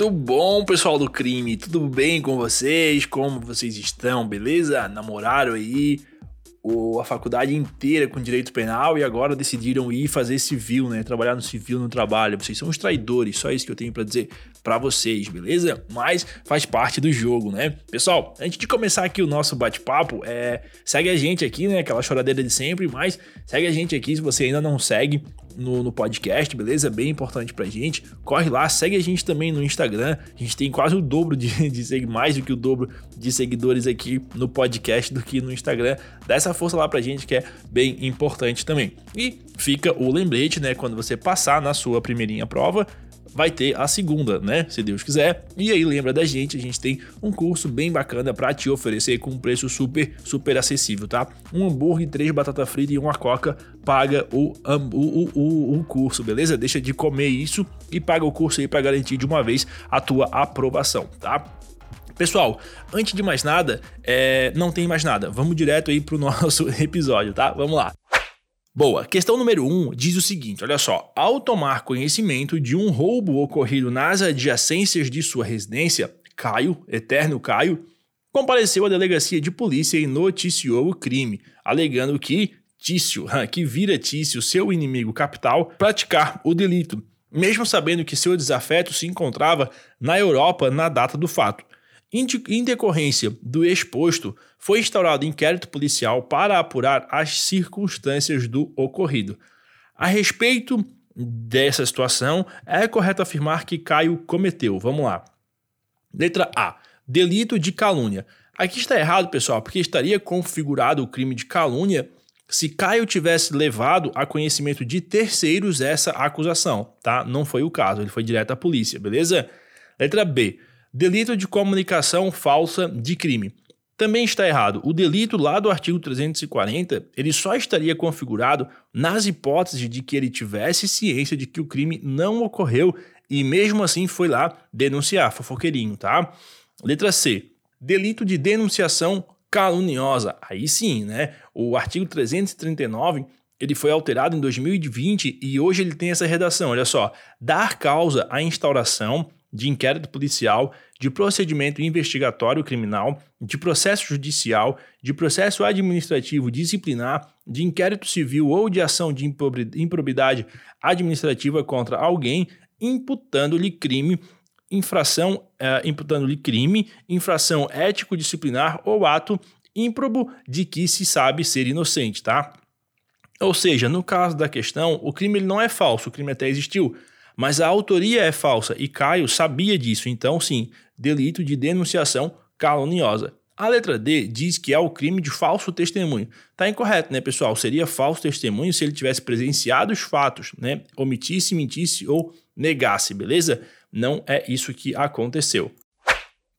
Muito bom, pessoal do crime. Tudo bem com vocês? Como vocês estão? Beleza? Namoraram aí a faculdade inteira com direito penal e agora decidiram ir fazer civil, né? Trabalhar no civil no trabalho. Vocês são os traidores, só isso que eu tenho para dizer para vocês, beleza? Mas faz parte do jogo, né? Pessoal, antes de começar aqui o nosso bate-papo, é, segue a gente aqui, né? Aquela choradeira de sempre, mas segue a gente aqui se você ainda não segue no, no podcast, beleza? Bem importante pra gente. Corre lá, segue a gente também no Instagram. A gente tem quase o dobro de, de mais do que o dobro de seguidores aqui no podcast do que no Instagram. Dá essa força lá pra gente que é bem importante também. E fica o lembrete, né? Quando você passar na sua primeirinha prova, vai ter a segunda, né? Se Deus quiser. E aí lembra da gente, a gente tem um curso bem bacana para te oferecer com um preço super, super acessível, tá? Um hambúrguer, três batata frita e uma coca paga o, o, o, o curso, beleza? Deixa de comer isso e paga o curso aí para garantir de uma vez a tua aprovação, tá? Pessoal, antes de mais nada, é, não tem mais nada. Vamos direto aí pro nosso episódio, tá? Vamos lá. Boa, questão número 1 um diz o seguinte: olha só, ao tomar conhecimento de um roubo ocorrido nas adjacências de sua residência, Caio, eterno Caio, compareceu à delegacia de polícia e noticiou o crime, alegando que Tício, que vira Tício, seu inimigo capital, praticar o delito, mesmo sabendo que seu desafeto se encontrava na Europa na data do fato. Em decorrência do exposto, foi instaurado inquérito policial para apurar as circunstâncias do ocorrido. A respeito dessa situação, é correto afirmar que Caio cometeu. Vamos lá. Letra A. Delito de calúnia. Aqui está errado, pessoal, porque estaria configurado o crime de calúnia se Caio tivesse levado a conhecimento de terceiros essa acusação, tá? Não foi o caso, ele foi direto à polícia, beleza? Letra B. Delito de comunicação falsa de crime. Também está errado. O delito lá do artigo 340, ele só estaria configurado nas hipóteses de que ele tivesse ciência de que o crime não ocorreu e mesmo assim foi lá denunciar, fofoqueirinho, tá? Letra C. Delito de denunciação caluniosa. Aí sim, né? O artigo 339 ele foi alterado em 2020 e hoje ele tem essa redação, olha só, dar causa à instauração de inquérito policial, de procedimento investigatório criminal, de processo judicial, de processo administrativo disciplinar, de inquérito civil ou de ação de improbidade administrativa contra alguém, imputando-lhe crime, infração, uh, imputando-lhe crime, infração ético-disciplinar ou ato ímprobo de que se sabe ser inocente, tá? Ou seja, no caso da questão, o crime ele não é falso, o crime até existiu, mas a autoria é falsa e Caio sabia disso, então sim, delito de denunciação caluniosa. A letra D diz que é o crime de falso testemunho. Tá incorreto, né, pessoal? Seria falso testemunho se ele tivesse presenciado os fatos, né? Omitisse, mentisse ou negasse, beleza? Não é isso que aconteceu.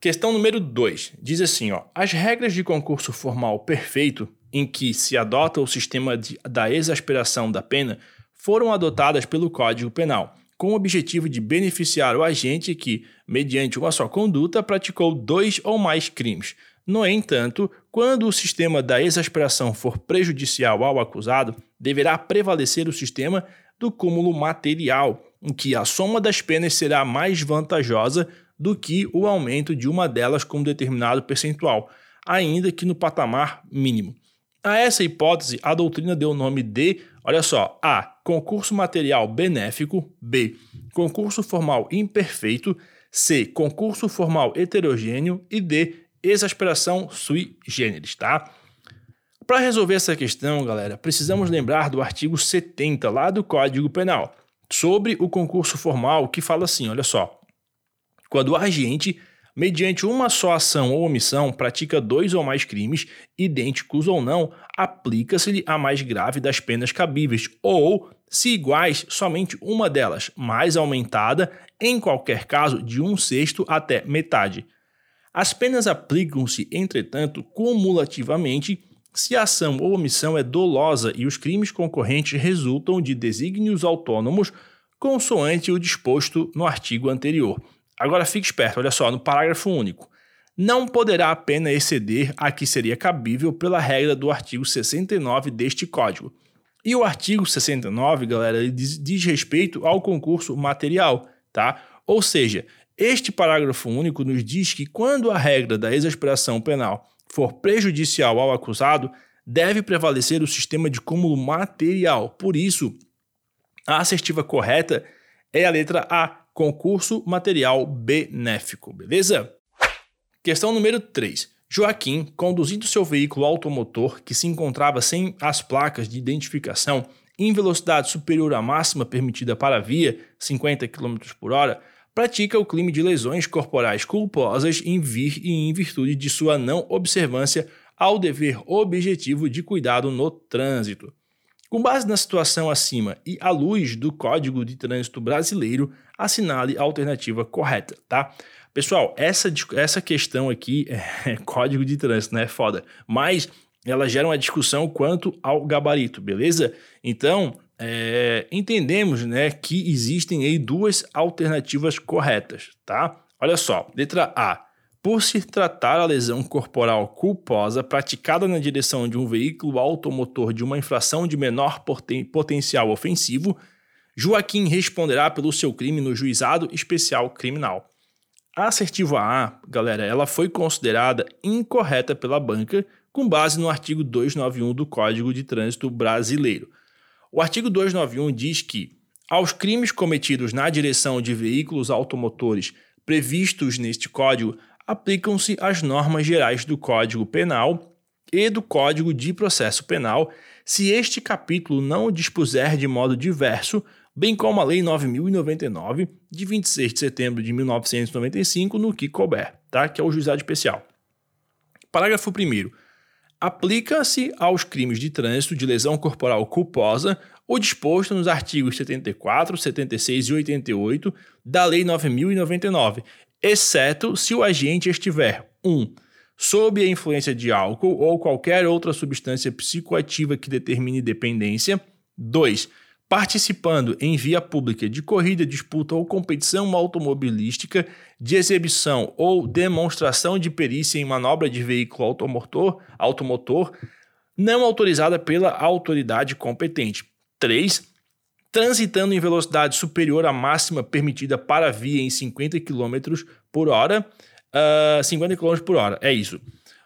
Questão número 2 diz assim: ó, as regras de concurso formal perfeito, em que se adota o sistema de, da exasperação da pena, foram adotadas pelo Código Penal com o objetivo de beneficiar o agente que, mediante uma só conduta, praticou dois ou mais crimes. No entanto, quando o sistema da exasperação for prejudicial ao acusado, deverá prevalecer o sistema do cúmulo material, em que a soma das penas será mais vantajosa do que o aumento de uma delas com um determinado percentual, ainda que no patamar mínimo. A essa hipótese, a doutrina deu o nome de, olha só, A. Concurso material benéfico. B. Concurso formal imperfeito. C. Concurso formal heterogêneo. E D. Exasperação sui generis, tá? Para resolver essa questão, galera, precisamos lembrar do artigo 70 lá do Código Penal, sobre o concurso formal, que fala assim: olha só. Quando o agente mediante uma só ação ou omissão, pratica dois ou mais crimes, idênticos ou não, aplica-se-lhe a mais grave das penas cabíveis, ou, se iguais, somente uma delas, mais aumentada, em qualquer caso, de um sexto até metade. As penas aplicam-se, entretanto, cumulativamente se a ação ou omissão é dolosa e os crimes concorrentes resultam de desígnios autônomos, consoante o disposto no artigo anterior. Agora fique esperto, olha só, no parágrafo único. Não poderá a pena exceder a que seria cabível pela regra do artigo 69 deste Código. E o artigo 69, galera, ele diz, diz respeito ao concurso material, tá? Ou seja, Este parágrafo único nos diz que quando a regra da exasperação penal for prejudicial ao acusado, deve prevalecer o sistema de cúmulo material. Por isso, a assertiva correta é a letra A, concurso material benéfico, beleza? Questão número 3. Joaquim, conduzindo seu veículo automotor que se encontrava sem as placas de identificação em velocidade superior à máxima permitida para a via, 50 km por hora, pratica o crime de lesões corporais culposas em vir e em virtude de sua não observância ao dever objetivo de cuidado no trânsito. Com base na situação acima e à luz do Código de Trânsito Brasileiro, assinale a alternativa correta, tá? Pessoal, essa, essa questão aqui é código de trânsito, né? É foda. Mas ela gera uma discussão quanto ao gabarito, beleza? Então, é, entendemos né, que existem aí duas alternativas corretas, tá? Olha só, letra A. Por se tratar a lesão corporal culposa praticada na direção de um veículo automotor de uma infração de menor poten potencial ofensivo, Joaquim responderá pelo seu crime no juizado especial criminal. A assertiva A, galera, ela foi considerada incorreta pela banca com base no artigo 291 do Código de Trânsito Brasileiro. O artigo 291 diz que, aos crimes cometidos na direção de veículos automotores previstos neste código, aplicam-se as normas gerais do Código Penal e do Código de Processo Penal, se este capítulo não o dispuser de modo diverso, bem como a Lei 9099, de 26 de setembro de 1995, no que couber, tá? que é o juizado especial. Parágrafo 1 aplica-se aos crimes de trânsito de lesão corporal culposa o disposto nos artigos 74, 76 e 88 da Lei 9099, exceto se o agente estiver 1. Um, sob a influência de álcool ou qualquer outra substância psicoativa que determine dependência. 2 participando em via pública de corrida, disputa ou competição automobilística, de exibição ou demonstração de perícia em manobra de veículo automotor, automotor não autorizada pela autoridade competente. 3. Transitando em velocidade superior à máxima permitida para a via em 50 km por hora. Uh, 50 km por hora, é isso.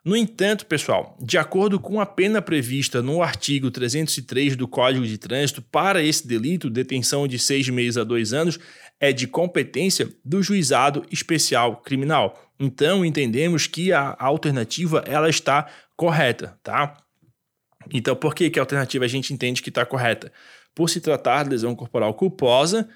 No entanto, pessoal, de acordo com a pena prevista no artigo 303 do Código de Trânsito para esse delito, detenção de seis meses a dois anos é de competência do juizado especial criminal. Então, entendemos que a alternativa ela está correta, tá? Então, por que, que a alternativa a gente entende que está correta? Por se tratar de lesão corporal culposa,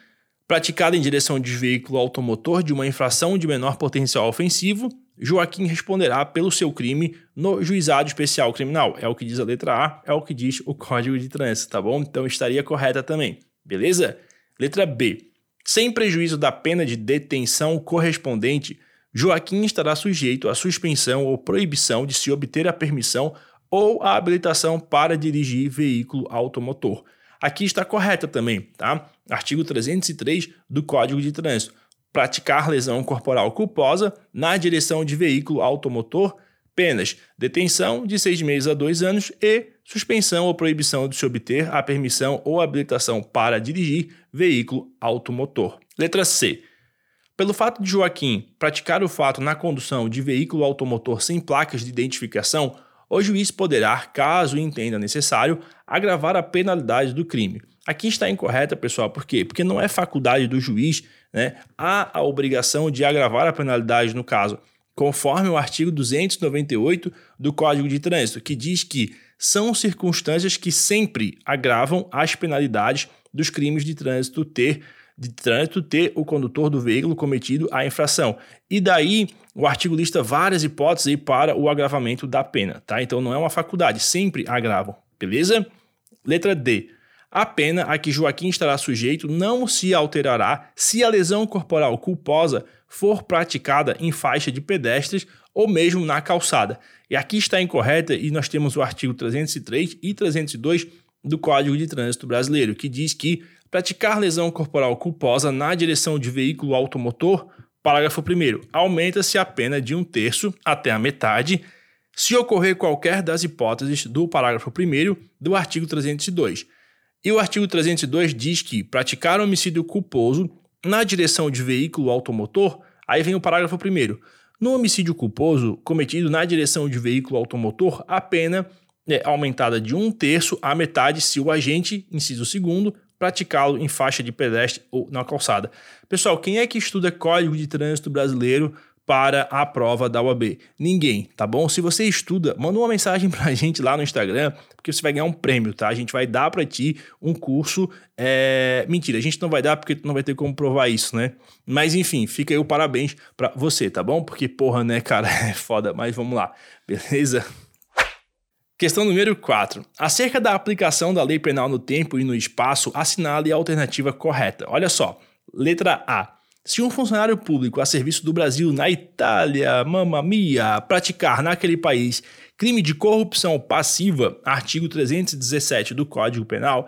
praticada em direção de veículo automotor de uma infração de menor potencial ofensivo, Joaquim responderá pelo seu crime no juizado especial criminal. É o que diz a letra A, é o que diz o Código de Trânsito, tá bom? Então estaria correta também, beleza? Letra B. Sem prejuízo da pena de detenção correspondente, Joaquim estará sujeito à suspensão ou proibição de se obter a permissão ou a habilitação para dirigir veículo automotor. Aqui está correta também, tá? Artigo 303 do Código de Trânsito praticar lesão corporal culposa na direção de veículo automotor, penas detenção de seis meses a dois anos e suspensão ou proibição de se obter a permissão ou habilitação para dirigir veículo automotor. Letra C. Pelo fato de Joaquim praticar o fato na condução de veículo automotor sem placas de identificação, o juiz poderá, caso entenda necessário, agravar a penalidade do crime. Aqui está incorreta, pessoal, por quê? Porque não é faculdade do juiz né, há a obrigação de agravar a penalidade no caso, conforme o artigo 298 do Código de Trânsito, que diz que são circunstâncias que sempre agravam as penalidades dos crimes de trânsito ter de trânsito ter o condutor do veículo cometido a infração. E daí o artigo lista várias hipóteses para o agravamento da pena, tá? Então não é uma faculdade, sempre agravam, beleza? Letra D. A pena a que Joaquim estará sujeito não se alterará se a lesão corporal culposa for praticada em faixa de pedestres ou mesmo na calçada. E aqui está incorreta e nós temos o artigo 303 e 302 do Código de Trânsito Brasileiro, que diz que praticar lesão corporal culposa na direção de veículo automotor, parágrafo 1 aumenta-se a pena de um terço até a metade se ocorrer qualquer das hipóteses do parágrafo 1 do artigo 302 e o artigo 302 diz que praticar homicídio culposo na direção de veículo automotor, Aí vem o parágrafo primeiro. No homicídio culposo cometido na direção de veículo automotor, a pena é aumentada de um terço à metade se o agente, inciso segundo, praticá-lo em faixa de pedestre ou na calçada. Pessoal, quem é que estuda Código de Trânsito Brasileiro para a prova da UAB? Ninguém, tá bom? Se você estuda, manda uma mensagem pra gente lá no Instagram, porque você vai ganhar um prêmio, tá? A gente vai dar para ti um curso. É... Mentira, a gente não vai dar porque tu não vai ter como provar isso, né? Mas enfim, fica aí o parabéns para você, tá bom? Porque, porra, né, cara, é foda, mas vamos lá, beleza? Questão número 4. Acerca da aplicação da lei penal no tempo e no espaço, assinale a alternativa correta. Olha só. Letra A. Se um funcionário público a serviço do Brasil na Itália, mamma mia, praticar naquele país crime de corrupção passiva, artigo 317 do Código Penal,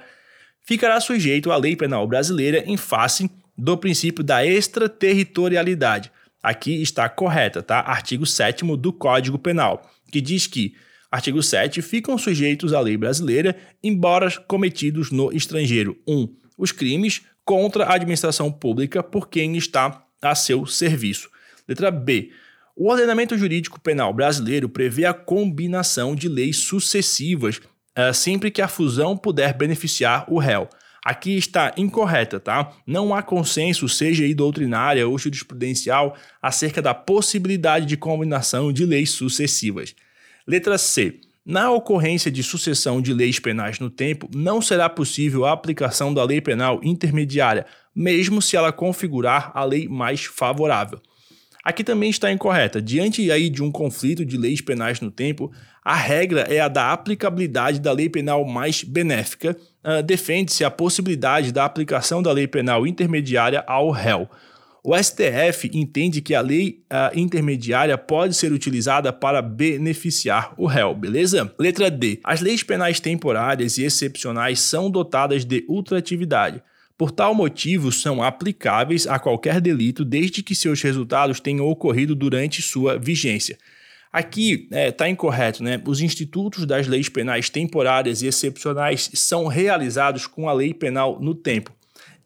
ficará sujeito à lei penal brasileira em face do princípio da extraterritorialidade. Aqui está correta, tá? Artigo 7 do Código Penal, que diz que Artigo 7. Ficam sujeitos à lei brasileira, embora cometidos no estrangeiro. 1. Um, os crimes contra a administração pública por quem está a seu serviço. Letra B. O ordenamento jurídico penal brasileiro prevê a combinação de leis sucessivas uh, sempre que a fusão puder beneficiar o réu. Aqui está incorreta, tá? Não há consenso, seja aí doutrinária ou jurisprudencial, acerca da possibilidade de combinação de leis sucessivas. Letra C. Na ocorrência de sucessão de leis penais no tempo, não será possível a aplicação da lei penal intermediária, mesmo se ela configurar a lei mais favorável. Aqui também está incorreta. Diante aí de um conflito de leis penais no tempo, a regra é a da aplicabilidade da lei penal mais benéfica. Uh, Defende-se a possibilidade da aplicação da lei penal intermediária ao réu. O STF entende que a lei intermediária pode ser utilizada para beneficiar o réu, beleza? Letra D. As leis penais temporárias e excepcionais são dotadas de ultratividade. Por tal motivo, são aplicáveis a qualquer delito desde que seus resultados tenham ocorrido durante sua vigência. Aqui está é, tá incorreto, né? Os institutos das leis penais temporárias e excepcionais são realizados com a lei penal no tempo.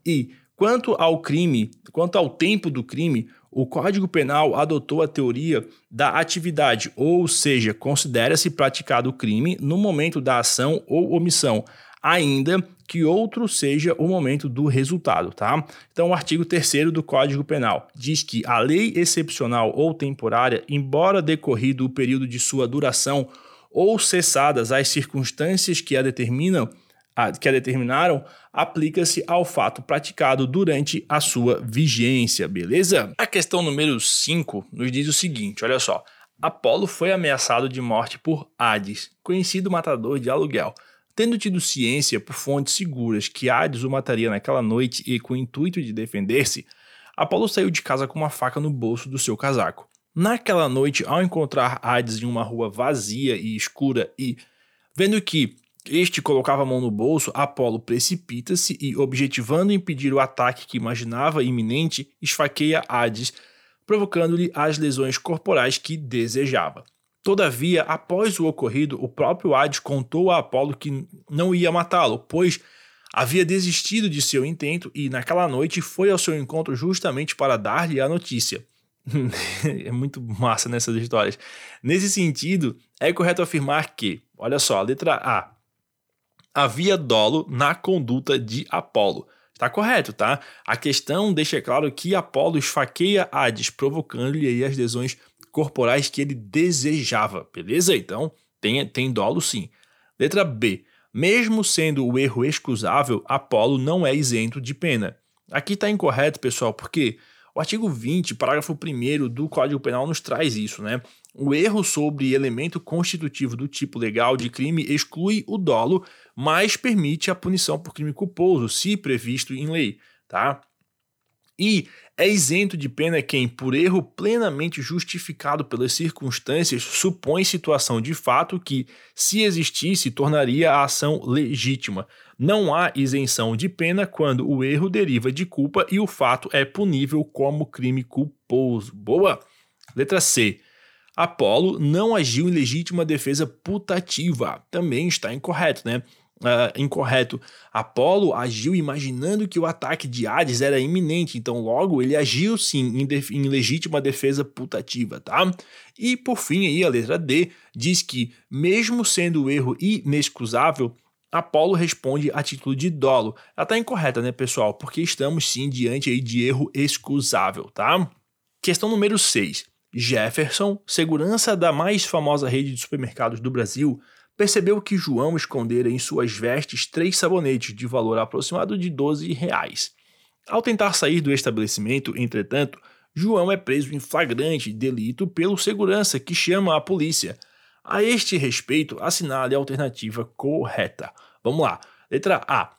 E Quanto ao crime, quanto ao tempo do crime, o Código Penal adotou a teoria da atividade, ou seja, considera-se praticado o crime no momento da ação ou omissão, ainda que outro seja o momento do resultado, tá? Então, o artigo 3 do Código Penal diz que a lei excepcional ou temporária, embora decorrido o período de sua duração ou cessadas as circunstâncias que a determinam, que a determinaram aplica-se ao fato praticado durante a sua vigência, beleza? A questão número 5 nos diz o seguinte: olha só. Apolo foi ameaçado de morte por Hades, conhecido matador de aluguel. Tendo tido ciência por fontes seguras que Hades o mataria naquela noite e com o intuito de defender-se, Apolo saiu de casa com uma faca no bolso do seu casaco. Naquela noite, ao encontrar Hades em uma rua vazia e escura e vendo que este colocava a mão no bolso, Apolo precipita-se e, objetivando impedir o ataque que imaginava iminente, esfaqueia Hades, provocando-lhe as lesões corporais que desejava. Todavia, após o ocorrido, o próprio Hades contou a Apolo que não ia matá-lo, pois havia desistido de seu intento e, naquela noite, foi ao seu encontro justamente para dar-lhe a notícia. é muito massa nessas histórias. Nesse sentido, é correto afirmar que, olha só, a letra A havia dolo na conduta de Apolo. Está correto, tá? A questão deixa claro que Apolo esfaqueia Hades, provocando-lhe as lesões corporais que ele desejava, beleza? Então, tem, tem dolo sim. Letra B. Mesmo sendo o erro excusável, Apolo não é isento de pena. Aqui está incorreto, pessoal, porque o artigo 20, parágrafo 1 do Código Penal nos traz isso, né? O erro sobre elemento constitutivo do tipo legal de crime exclui o dolo, mas permite a punição por crime culposo, se previsto em lei, tá? E é isento de pena quem, por erro plenamente justificado pelas circunstâncias, supõe situação de fato que, se existisse, tornaria a ação legítima. Não há isenção de pena quando o erro deriva de culpa e o fato é punível como crime culposo. Boa! Letra C. Apolo não agiu em legítima defesa putativa. Também está incorreto, né? Uh, incorreto. Apolo agiu imaginando que o ataque de Hades era iminente, então logo ele agiu sim em, em, legítima defesa putativa, tá? E por fim aí a letra D diz que mesmo sendo o erro inexcusável, Apolo responde a título de dolo. Ela tá incorreta, né, pessoal? Porque estamos sim diante aí de erro excusável, tá? Questão número 6. Jefferson, segurança da mais famosa rede de supermercados do Brasil, percebeu que João escondera em suas vestes três sabonetes de valor aproximado de 12 reais. Ao tentar sair do estabelecimento, entretanto, João é preso em flagrante delito pelo segurança que chama a polícia. A este respeito, assinale a alternativa correta. Vamos lá. Letra A.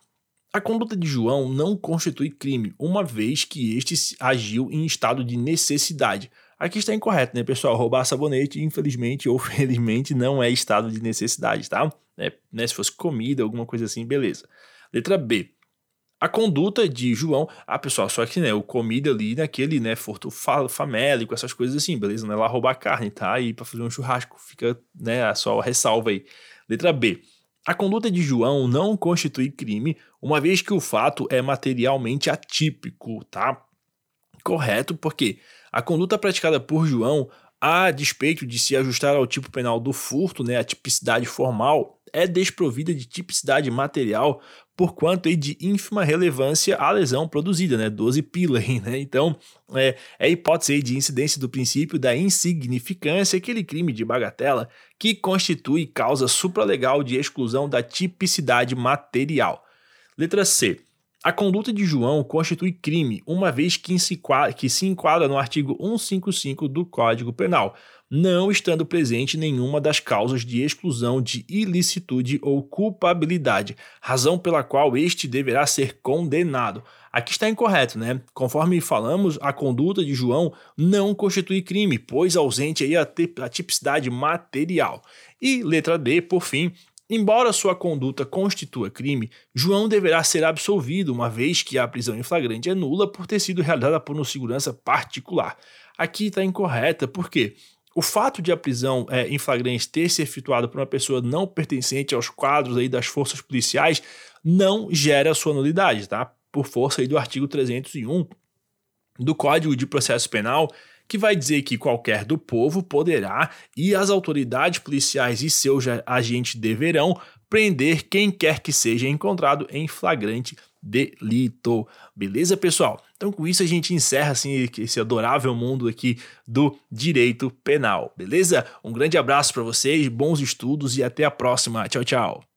A conduta de João não constitui crime, uma vez que este agiu em estado de necessidade. Aqui está incorreto, né, pessoal? Roubar sabonete, infelizmente ou felizmente, não é estado de necessidade, tá? É, né, se fosse comida, alguma coisa assim, beleza. Letra B. A conduta de João, ah, pessoal, só que, né, o comida ali naquele, né, furto famélico, essas coisas assim, beleza? Não é lá roubar carne, tá? E para fazer um churrasco, fica, né, só ressalva aí. Letra B. A conduta de João não constitui crime, uma vez que o fato é materialmente atípico, tá? Correto, porque a conduta praticada por João, a despeito de se ajustar ao tipo penal do furto, né, a tipicidade formal, é desprovida de tipicidade material, por quanto é de ínfima relevância a lesão produzida, né, 12 pila, né? Então, é, é hipótese de incidência do princípio da insignificância, aquele crime de bagatela que constitui causa supralegal de exclusão da tipicidade material. Letra C. A conduta de João constitui crime, uma vez que se, que se enquadra no artigo 155 do Código Penal, não estando presente nenhuma das causas de exclusão de ilicitude ou culpabilidade, razão pela qual este deverá ser condenado. Aqui está incorreto, né? Conforme falamos, a conduta de João não constitui crime, pois ausente aí a, a tipicidade material. E letra D, por fim, Embora sua conduta constitua crime, João deverá ser absolvido, uma vez que a prisão em flagrante é nula por ter sido realizada por um segurança particular. Aqui está incorreta, porque o fato de a prisão é, em flagrante ter se efetuado por uma pessoa não pertencente aos quadros aí das forças policiais não gera sua nulidade, tá? Por força aí do artigo 301 do Código de Processo Penal, que vai dizer que qualquer do povo poderá e as autoridades policiais e seus agentes deverão prender quem quer que seja encontrado em flagrante delito. Beleza, pessoal? Então, com isso, a gente encerra assim, esse adorável mundo aqui do direito penal. Beleza? Um grande abraço para vocês, bons estudos e até a próxima. Tchau, tchau.